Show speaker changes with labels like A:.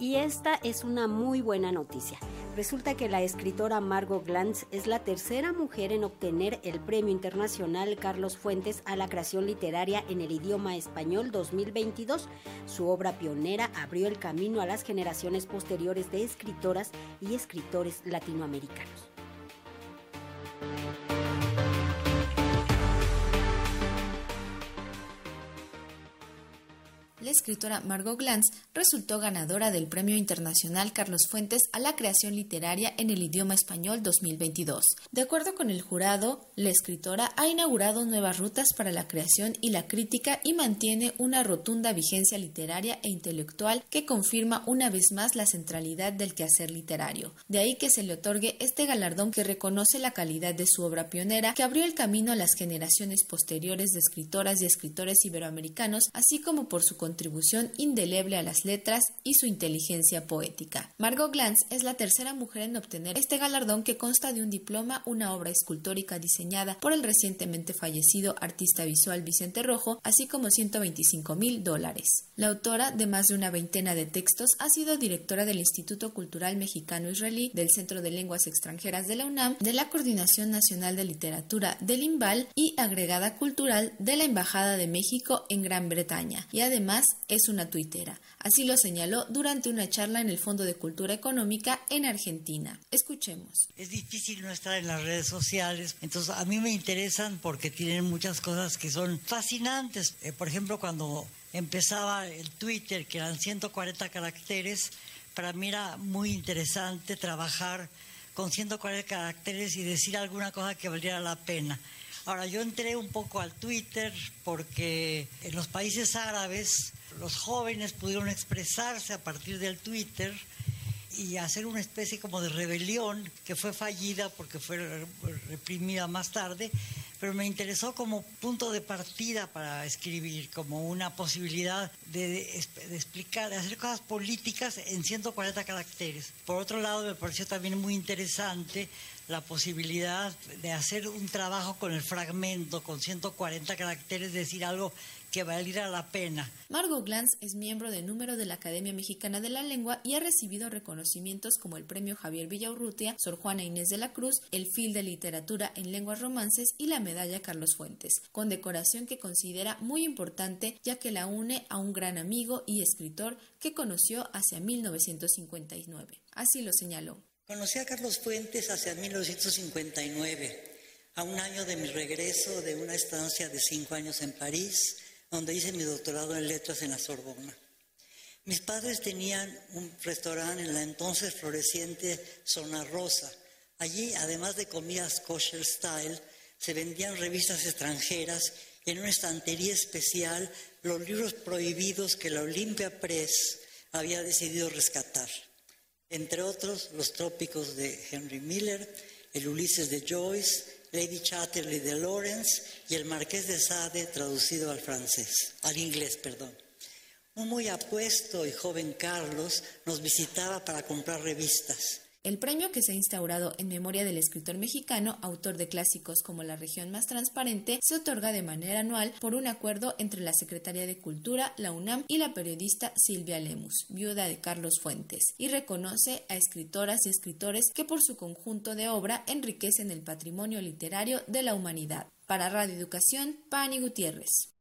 A: Y esta es una muy buena noticia. Resulta que la escritora Margot Glantz es la tercera mujer en obtener el Premio Internacional Carlos Fuentes a la creación literaria en el idioma español 2022. Su obra pionera abrió el camino a las generaciones posteriores de escritoras y escritores latinoamericanos.
B: La escritora Margot Glantz resultó ganadora del Premio Internacional Carlos Fuentes a la creación literaria en el idioma español 2022. De acuerdo con el jurado, la escritora ha inaugurado nuevas rutas para la creación y la crítica y mantiene una rotunda vigencia literaria e intelectual que confirma una vez más la centralidad del quehacer literario. De ahí que se le otorgue este galardón que reconoce la calidad de su obra pionera que abrió el camino a las generaciones posteriores de escritoras y escritores iberoamericanos, así como por su contribución indeleble a las letras y su inteligencia poética. Margot Glantz es la tercera mujer en obtener este galardón que consta de un diploma, una obra escultórica diseñada por el recientemente fallecido artista visual Vicente Rojo, así como 125 mil dólares. La autora de más de una veintena de textos ha sido directora del Instituto Cultural Mexicano Israelí, del Centro de Lenguas Extranjeras de la UNAM, de la Coordinación Nacional de Literatura del IMBAL y agregada cultural de la Embajada de México en Gran Bretaña, y además es una tuitera. Así lo señaló durante una charla en el Fondo de Cultura Económica en Argentina. Escuchemos.
C: Es difícil no estar en las redes sociales, entonces a mí me interesan porque tienen muchas cosas que son fascinantes. Eh, por ejemplo, cuando empezaba el Twitter, que eran 140 caracteres, para mí era muy interesante trabajar con 140 caracteres y decir alguna cosa que valiera la pena. Ahora, yo entré un poco al Twitter porque en los países árabes los jóvenes pudieron expresarse a partir del Twitter y hacer una especie como de rebelión que fue fallida porque fue reprimida más tarde, pero me interesó como punto de partida para escribir, como una posibilidad de, explicar, de hacer cosas políticas en 140 caracteres. Por otro lado, me pareció también muy interesante la posibilidad de hacer un trabajo con el fragmento, con 140 caracteres, decir algo que valiera la pena.
B: Margot Glantz es miembro de número de la Academia Mexicana de la Lengua y ha recibido reconocimientos como el Premio Javier Villaurrutia, Sor Juana Inés de la Cruz, el Fil de Literatura en Lenguas Romances y la Medalla Carlos Fuentes, condecoración que considera muy importante ya que la une a un gran amigo y escritor que conoció hacia 1959. Así lo señaló.
C: Conocí a Carlos Fuentes hacia 1959, a un año de mi regreso de una estancia de cinco años en París, donde hice mi doctorado en letras en la Sorbona. Mis padres tenían un restaurante en la entonces floreciente Zona Rosa. Allí, además de comidas kosher style, se vendían revistas extranjeras y en una estantería especial los libros prohibidos que la Olympia Press había decidido rescatar entre otros los trópicos de Henry Miller, el Ulises de Joyce, Lady Chatterley de Lawrence y el Marqués de Sade traducido al francés, al inglés, perdón. Un muy apuesto y joven Carlos nos visitaba para comprar revistas.
B: El premio que se ha instaurado en memoria del escritor mexicano, autor de clásicos como La región más transparente, se otorga de manera anual por un acuerdo entre la Secretaría de Cultura, la UNAM y la periodista Silvia Lemus, viuda de Carlos Fuentes, y reconoce a escritoras y escritores que por su conjunto de obra enriquecen el patrimonio literario de la humanidad. Para Radio Educación, Pani Gutiérrez.